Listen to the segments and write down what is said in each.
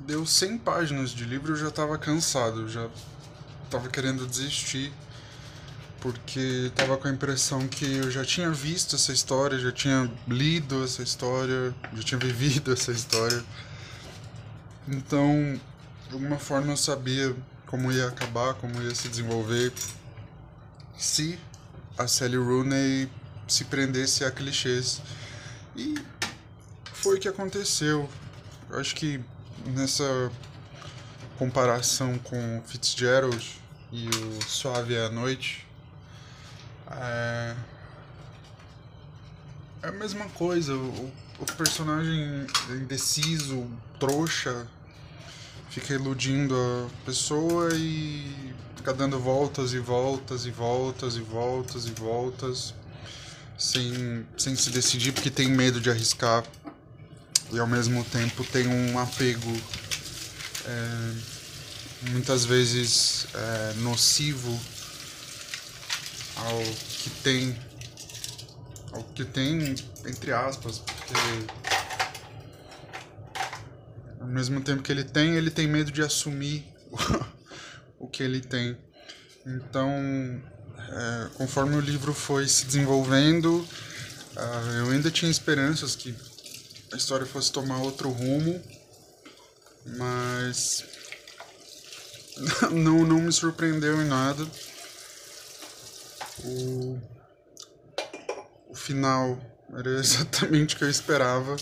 deu 100 páginas de livro eu já estava cansado, já estava querendo desistir, porque estava com a impressão que eu já tinha visto essa história, já tinha lido essa história, já tinha vivido essa história. Então, de alguma forma eu sabia como ia acabar, como ia se desenvolver, se a Sally Rooney se prendesse a clichês. E foi o que aconteceu. Eu acho que nessa comparação com Fitzgerald e o Suave à Noite, é, é a mesma coisa. O, o personagem indeciso, trouxa, fica iludindo a pessoa e fica dando voltas e voltas e voltas e voltas e voltas sem, sem se decidir porque tem medo de arriscar e ao mesmo tempo tem um apego é, muitas vezes é, nocivo ao que tem ao que tem entre aspas porque ao mesmo tempo que ele tem ele tem medo de assumir o que ele tem. Então é, conforme o livro foi se desenvolvendo uh, eu ainda tinha esperanças que a história fosse tomar outro rumo, mas não, não me surpreendeu em nada. O, o final era exatamente o que eu esperava.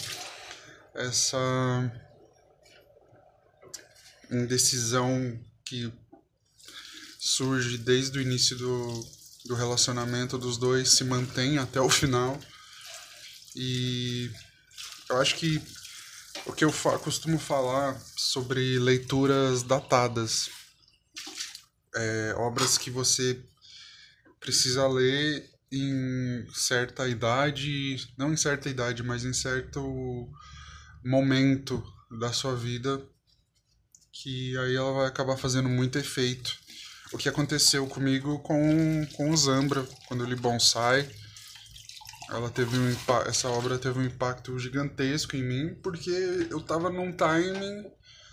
Essa indecisão que surge desde o início do, do relacionamento dos dois se mantém até o final. E eu acho que o que eu costumo falar sobre leituras datadas, é, obras que você precisa ler em certa idade, não em certa idade, mas em certo momento da sua vida, que aí ela vai acabar fazendo muito efeito. O que aconteceu comigo com, com o Zambra, quando eu li Bonsai ela teve um essa obra teve um impacto gigantesco em mim porque eu tava num timing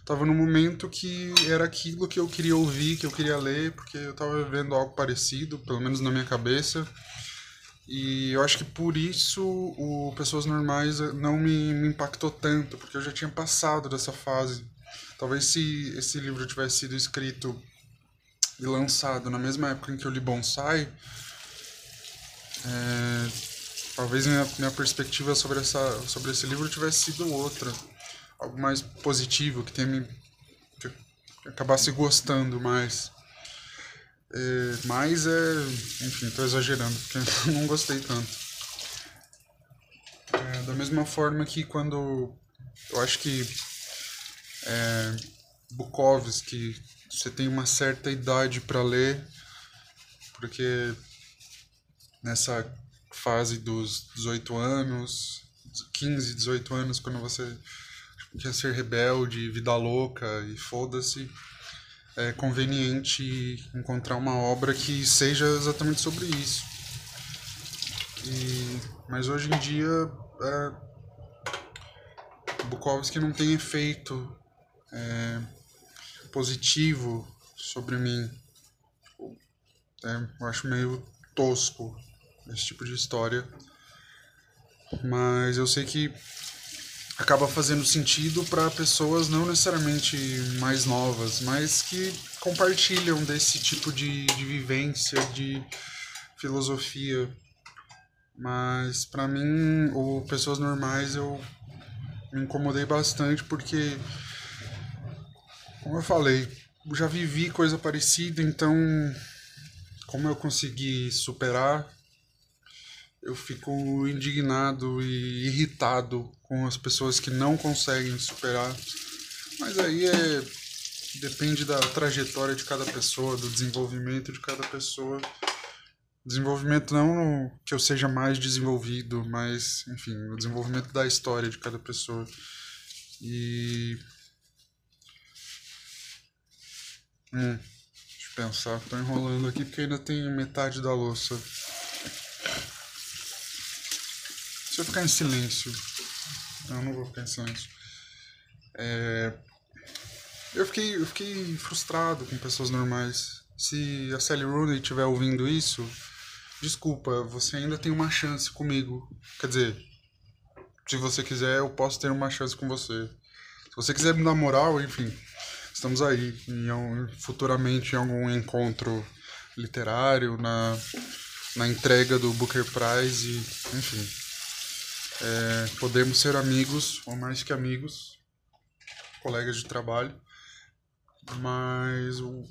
tava num momento que era aquilo que eu queria ouvir que eu queria ler porque eu tava vivendo algo parecido pelo menos na minha cabeça. E eu acho que por isso o pessoas normais não me, me impactou tanto porque eu já tinha passado dessa fase. Talvez se esse livro tivesse sido escrito e lançado na mesma época em que eu li Bonsai é, talvez minha, minha perspectiva sobre, essa, sobre esse livro tivesse sido outra. Algo mais positivo, que tenha me. que acabasse gostando mais. É, mas é. Enfim, estou exagerando, porque não gostei tanto. É, da mesma forma que quando. Eu acho que. É, Bukowski, você tem uma certa idade para ler, porque nessa fase dos 18 anos, 15, 18 anos, quando você quer ser rebelde, vida louca e foda-se, é conveniente encontrar uma obra que seja exatamente sobre isso. E, mas hoje em dia, é, Bukowski não tem efeito é, positivo sobre mim. É, eu acho meio tosco esse tipo de história. Mas eu sei que acaba fazendo sentido para pessoas não necessariamente mais novas, mas que compartilham desse tipo de, de vivência, de filosofia. Mas para mim, ou pessoas normais, eu me incomodei bastante porque, como eu falei, já vivi coisa parecida, então como eu consegui superar eu fico indignado e irritado com as pessoas que não conseguem superar. Mas aí é depende da trajetória de cada pessoa, do desenvolvimento de cada pessoa. Desenvolvimento não que eu seja mais desenvolvido, mas enfim, o desenvolvimento da história de cada pessoa. E hum, deixa eu pensar, tô enrolando aqui porque ainda tem metade da louça. Se eu ficar em silêncio. Não, não vou ficar em silêncio. É... eu fiquei, eu fiquei frustrado com pessoas normais. Se a Sally Rooney estiver ouvindo isso, desculpa, você ainda tem uma chance comigo. Quer dizer, se você quiser, eu posso ter uma chance com você. Se você quiser me dar moral, enfim, estamos aí. Em, futuramente em algum encontro literário, na, na entrega do Booker Prize, enfim. É, podemos ser amigos, ou mais que amigos, colegas de trabalho, mas o,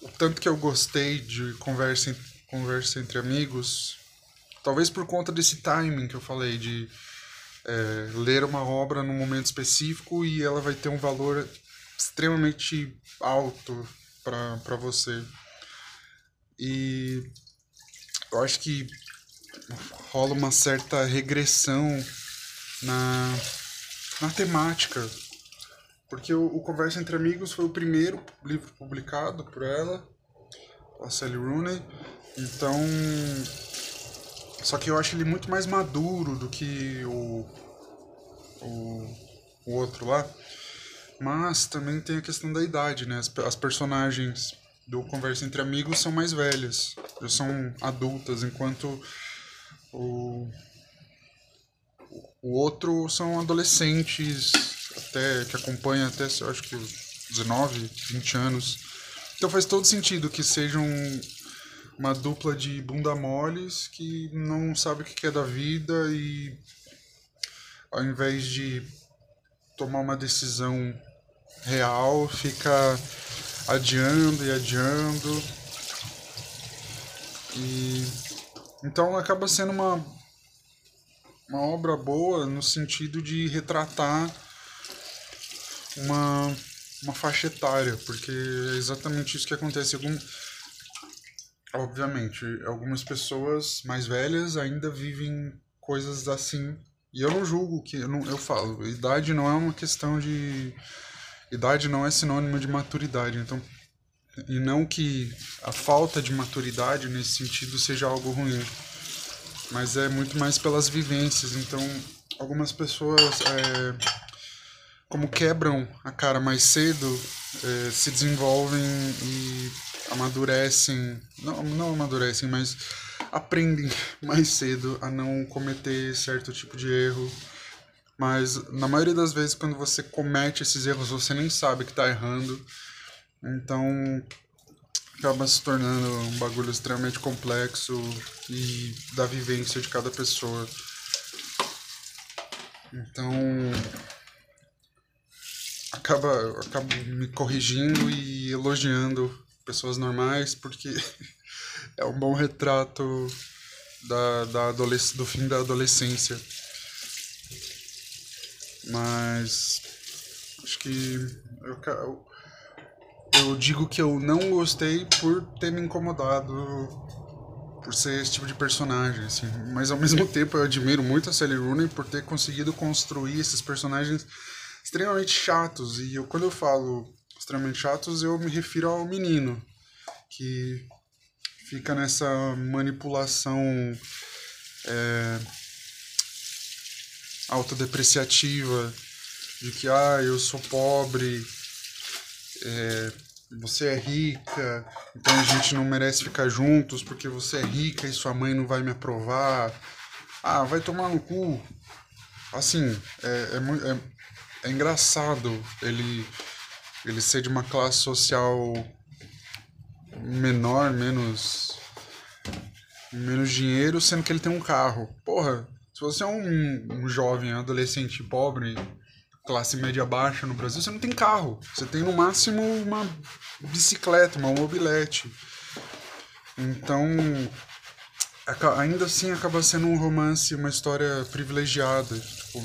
o tanto que eu gostei de conversa, conversa entre amigos, talvez por conta desse timing que eu falei, de é, ler uma obra num momento específico e ela vai ter um valor extremamente alto para você. E eu acho que rola uma certa regressão na, na temática. Porque o, o Conversa Entre Amigos foi o primeiro livro publicado por ela, a Sally Rooney. Então. Só que eu acho ele muito mais maduro do que o, o, o outro lá. Mas também tem a questão da idade, né? As, as personagens do Conversa Entre Amigos são mais velhas, são adultas, enquanto o, o outro são adolescentes, até que acompanham até, acho que 19, 20 anos. Então faz todo sentido que sejam uma dupla de bunda moles que não sabe o que é da vida e ao invés de tomar uma decisão real, fica adiando e adiando. E então acaba sendo uma, uma obra boa no sentido de retratar uma, uma faixa etária, porque é exatamente isso que acontece. Algum, obviamente, algumas pessoas mais velhas ainda vivem coisas assim. E eu não julgo que. Eu, não, eu falo, idade não é uma questão de. Idade não é sinônimo de maturidade. Então, e não que a falta de maturidade nesse sentido seja algo ruim, mas é muito mais pelas vivências. Então, algumas pessoas, é, como quebram a cara mais cedo, é, se desenvolvem e amadurecem não, não amadurecem, mas aprendem mais cedo a não cometer certo tipo de erro. Mas na maioria das vezes, quando você comete esses erros, você nem sabe que está errando então acaba se tornando um bagulho extremamente complexo e da vivência de cada pessoa. Então acaba, acaba me corrigindo e elogiando pessoas normais porque é um bom retrato da, da adolesc do fim da adolescência. Mas acho que eu, eu digo que eu não gostei por ter me incomodado por ser esse tipo de personagem, assim. Mas ao mesmo tempo eu admiro muito a Sally Rooney por ter conseguido construir esses personagens extremamente chatos. E eu, quando eu falo extremamente chatos, eu me refiro ao menino que fica nessa manipulação é, autodepreciativa de que ah, eu sou pobre, é, você é rica, então a gente não merece ficar juntos porque você é rica e sua mãe não vai me aprovar. Ah, vai tomar no cu. Assim, é, é, é, é engraçado ele, ele ser de uma classe social menor, menos menos dinheiro, sendo que ele tem um carro. Porra, se você é um, um jovem, adolescente pobre, classe média baixa no Brasil, você não tem carro. Você tem no máximo uma bicicleta, uma mobilete. Então, ainda assim acaba sendo um romance, uma história privilegiada, tipo,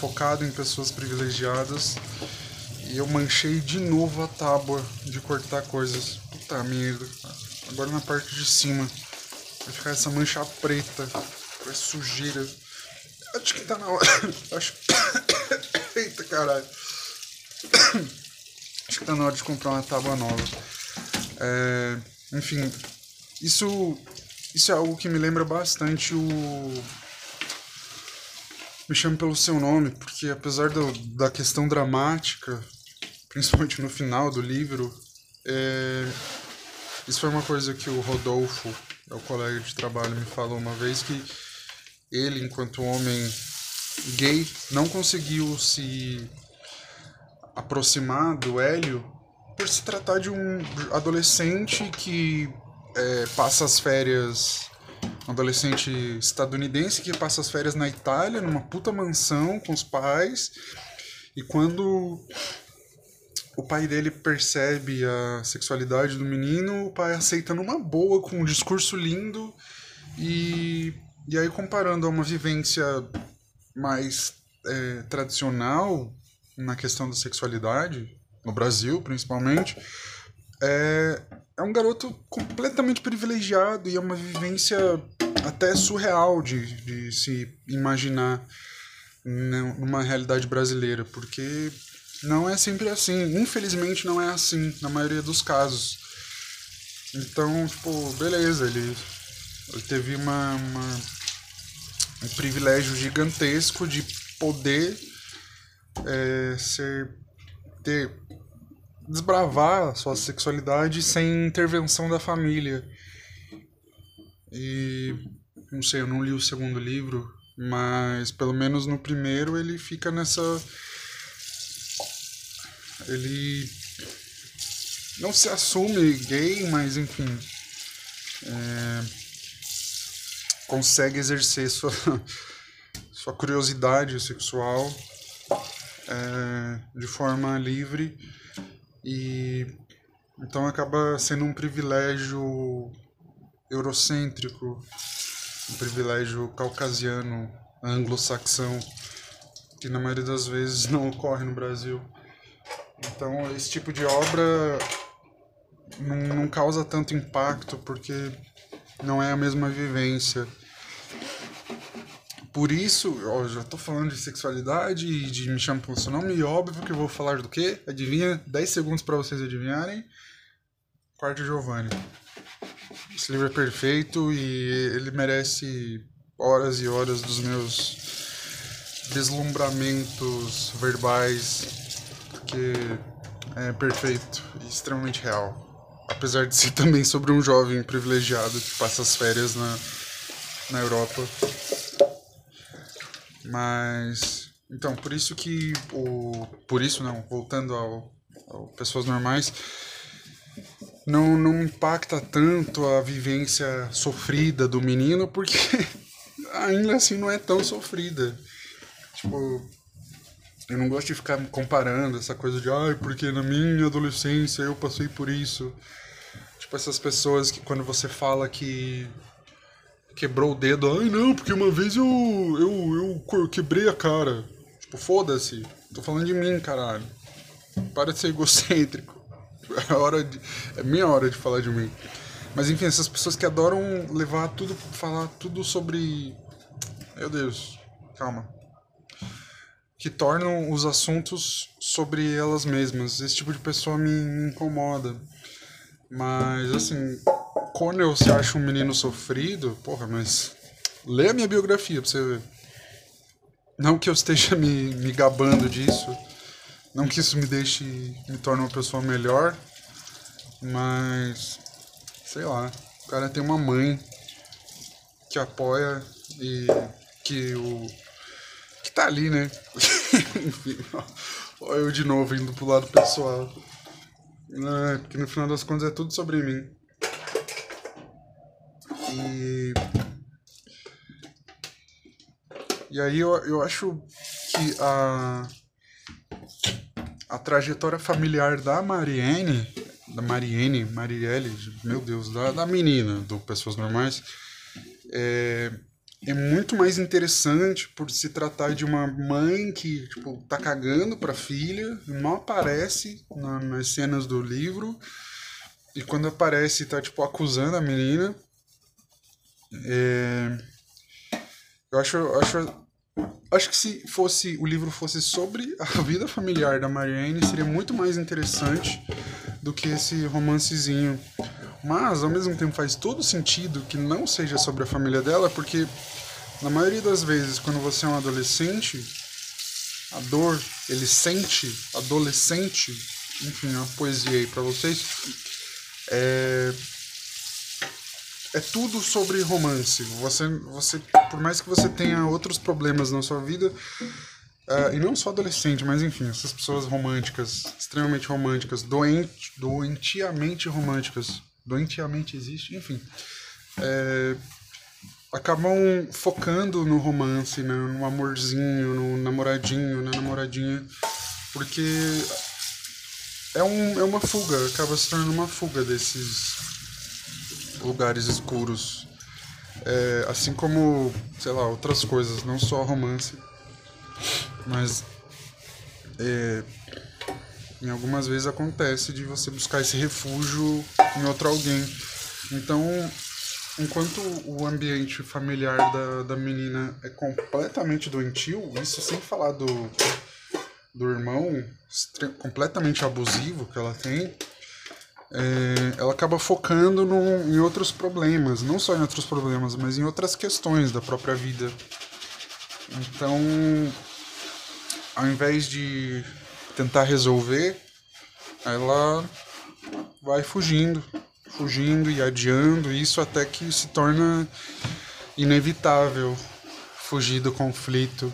focado em pessoas privilegiadas. E eu manchei de novo a tábua de cortar coisas. Puta merda. Agora na parte de cima. Vai ficar essa mancha preta. Vai sujeira. Acho que tá na hora. Acho. Caralho. Acho que tá na hora de comprar uma tábua nova. É, enfim, isso, isso é algo que me lembra bastante o, Me Chame Pelo Seu Nome, porque apesar do, da questão dramática, principalmente no final do livro, é... isso foi uma coisa que o Rodolfo, é o colega de trabalho, me falou uma vez, que ele, enquanto homem gay, não conseguiu se aproximar do Hélio por se tratar de um adolescente que é, passa as férias. Um adolescente estadunidense que passa as férias na Itália, numa puta mansão com os pais. E quando o pai dele percebe a sexualidade do menino, o pai aceita numa boa, com um discurso lindo. E, e aí, comparando a uma vivência mais é, tradicional na questão da sexualidade, no Brasil principalmente, é, é um garoto completamente privilegiado e é uma vivência até surreal de, de se imaginar numa realidade brasileira, porque não é sempre assim. Infelizmente não é assim na maioria dos casos. Então, tipo, beleza, ele, ele teve uma, uma um privilégio gigantesco de poder é, ser ter desbravar a sua sexualidade sem intervenção da família. E não sei, eu não li o segundo livro, mas pelo menos no primeiro ele fica nessa ele não se assume gay, mas enfim, é, consegue exercer sua, sua curiosidade sexual é, de forma livre e então acaba sendo um privilégio eurocêntrico, um privilégio caucasiano, anglo-saxão, que na maioria das vezes não ocorre no Brasil. Então esse tipo de obra não, não causa tanto impacto porque não é a mesma vivência por isso, já tô falando de sexualidade e de me chama pelo seu nome, e óbvio que eu vou falar do quê? Adivinha? 10 segundos para vocês adivinharem. Quarto Giovanni. Esse livro é perfeito e ele merece horas e horas dos meus deslumbramentos verbais, porque é perfeito e extremamente real. Apesar de ser também sobre um jovem privilegiado que passa as férias na, na Europa mas então, por isso que o por isso não, voltando ao, ao pessoas normais, não não impacta tanto a vivência sofrida do menino, porque ainda assim não é tão sofrida. Tipo, eu não gosto de ficar comparando essa coisa de, ai, porque na minha adolescência eu passei por isso. Tipo, essas pessoas que quando você fala que quebrou o dedo. Ai não, porque uma vez eu, eu, eu quebrei a cara. Tipo, foda-se. Tô falando de mim, caralho. Para de ser egocêntrico. É, hora de, é minha hora de falar de mim. Mas enfim, essas pessoas que adoram levar tudo, falar tudo sobre. Meu Deus, calma. Que tornam os assuntos sobre elas mesmas. Esse tipo de pessoa me, me incomoda. Mas assim, eu se acha um menino sofrido, porra, mas lê a minha biografia pra você ver. Não que eu esteja me, me gabando disso, não que isso me deixe, me torne uma pessoa melhor, mas sei lá, o cara tem uma mãe que apoia e que o que tá ali, né? Enfim, olha eu de novo indo pro lado pessoal. É, porque no final das contas é tudo sobre mim. E, e aí eu, eu acho que a, a trajetória familiar da Mariene, da Mariene, Marielle, meu Deus, da, da menina do Pessoas Normais, é, é muito mais interessante por se tratar de uma mãe que tipo, tá cagando pra filha, não aparece na, nas cenas do livro, e quando aparece tá tipo acusando a menina é, eu acho, acho, acho que se fosse o livro fosse sobre a vida familiar da Marianne, seria muito mais interessante do que esse romancezinho. Mas, ao mesmo tempo, faz todo sentido que não seja sobre a família dela, porque na maioria das vezes, quando você é um adolescente, a dor, ele sente, adolescente, enfim, a poesia aí pra vocês, é, é tudo sobre romance. Você, você, por mais que você tenha outros problemas na sua vida, uh, e não só adolescente, mas enfim, essas pessoas românticas, extremamente românticas, doente, doentiamente românticas, doentiamente existe, enfim, é, acabam focando no romance, né, no amorzinho, no namoradinho, na namoradinha, porque é, um, é uma fuga, acaba se tornando uma fuga desses lugares escuros. É, assim como, sei lá, outras coisas, não só romance, mas é, em algumas vezes acontece de você buscar esse refúgio em outro alguém. Então, enquanto o ambiente familiar da, da menina é completamente doentio, isso sem falar do, do irmão completamente abusivo que ela tem, é, ela acaba focando no, em outros problemas, não só em outros problemas, mas em outras questões da própria vida. Então, ao invés de tentar resolver, ela vai fugindo, fugindo e adiando isso até que se torna inevitável fugir do conflito.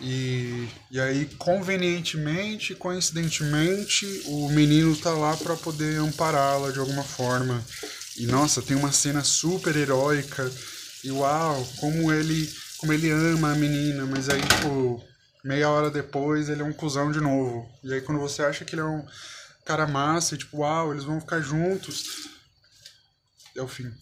E, e aí, convenientemente, coincidentemente, o menino tá lá para poder ampará-la de alguma forma. E nossa, tem uma cena super heróica. E uau, como ele, como ele ama a menina, mas aí, tipo, meia hora depois ele é um cuzão de novo. E aí, quando você acha que ele é um cara massa, e tipo, uau, eles vão ficar juntos, é o fim.